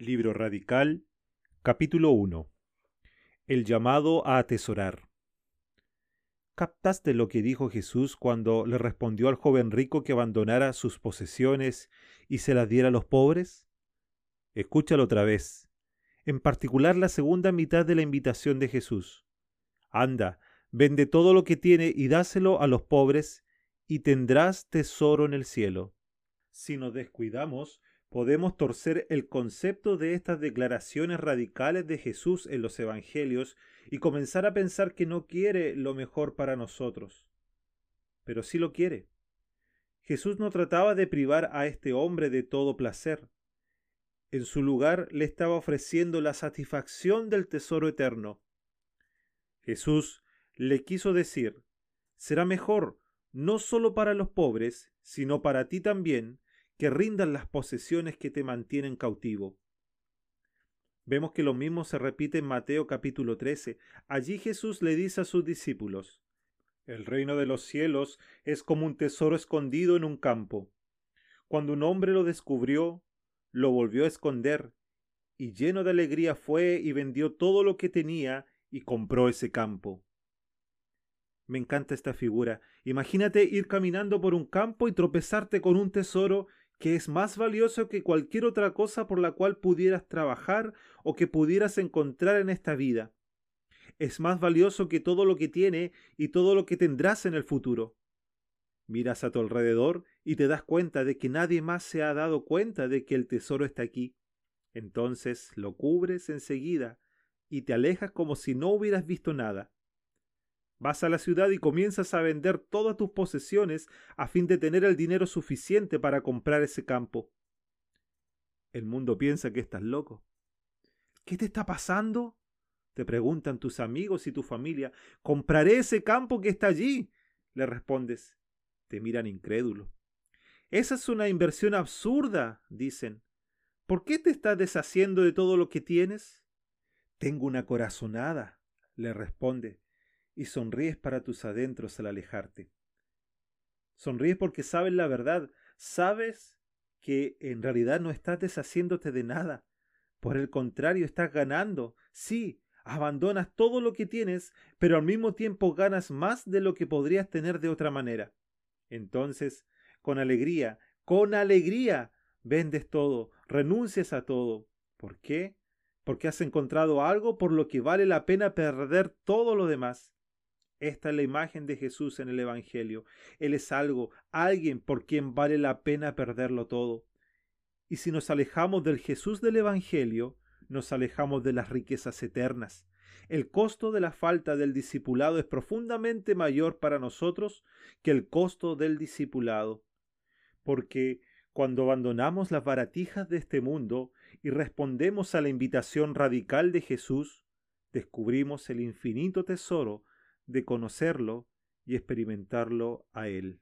Libro Radical, capítulo 1. El llamado a atesorar. ¿Captaste lo que dijo Jesús cuando le respondió al joven rico que abandonara sus posesiones y se las diera a los pobres? Escúchalo otra vez, en particular la segunda mitad de la invitación de Jesús. Anda, vende todo lo que tiene y dáselo a los pobres, y tendrás tesoro en el cielo. Si nos descuidamos, podemos torcer el concepto de estas declaraciones radicales de Jesús en los Evangelios y comenzar a pensar que no quiere lo mejor para nosotros. Pero sí lo quiere. Jesús no trataba de privar a este hombre de todo placer. En su lugar le estaba ofreciendo la satisfacción del tesoro eterno. Jesús le quiso decir, será mejor no solo para los pobres, sino para ti también, que rindan las posesiones que te mantienen cautivo. Vemos que lo mismo se repite en Mateo capítulo 13. Allí Jesús le dice a sus discípulos, El reino de los cielos es como un tesoro escondido en un campo. Cuando un hombre lo descubrió, lo volvió a esconder, y lleno de alegría fue y vendió todo lo que tenía y compró ese campo. Me encanta esta figura. Imagínate ir caminando por un campo y tropezarte con un tesoro que es más valioso que cualquier otra cosa por la cual pudieras trabajar o que pudieras encontrar en esta vida. Es más valioso que todo lo que tiene y todo lo que tendrás en el futuro. Miras a tu alrededor y te das cuenta de que nadie más se ha dado cuenta de que el tesoro está aquí. Entonces lo cubres enseguida y te alejas como si no hubieras visto nada. Vas a la ciudad y comienzas a vender todas tus posesiones a fin de tener el dinero suficiente para comprar ese campo. El mundo piensa que estás loco. ¿Qué te está pasando? Te preguntan tus amigos y tu familia. Compraré ese campo que está allí. Le respondes. Te miran incrédulo. Esa es una inversión absurda, dicen. ¿Por qué te estás deshaciendo de todo lo que tienes? Tengo una corazonada, le responde y sonríes para tus adentros al alejarte. Sonríes porque sabes la verdad, sabes que en realidad no estás deshaciéndote de nada. Por el contrario, estás ganando. Sí, abandonas todo lo que tienes, pero al mismo tiempo ganas más de lo que podrías tener de otra manera. Entonces, con alegría, con alegría, vendes todo, renuncias a todo. ¿Por qué? Porque has encontrado algo por lo que vale la pena perder todo lo demás. Esta es la imagen de Jesús en el Evangelio. Él es algo, alguien por quien vale la pena perderlo todo. Y si nos alejamos del Jesús del Evangelio, nos alejamos de las riquezas eternas. El costo de la falta del discipulado es profundamente mayor para nosotros que el costo del discipulado. Porque cuando abandonamos las baratijas de este mundo y respondemos a la invitación radical de Jesús, descubrimos el infinito tesoro de conocerlo y experimentarlo a Él.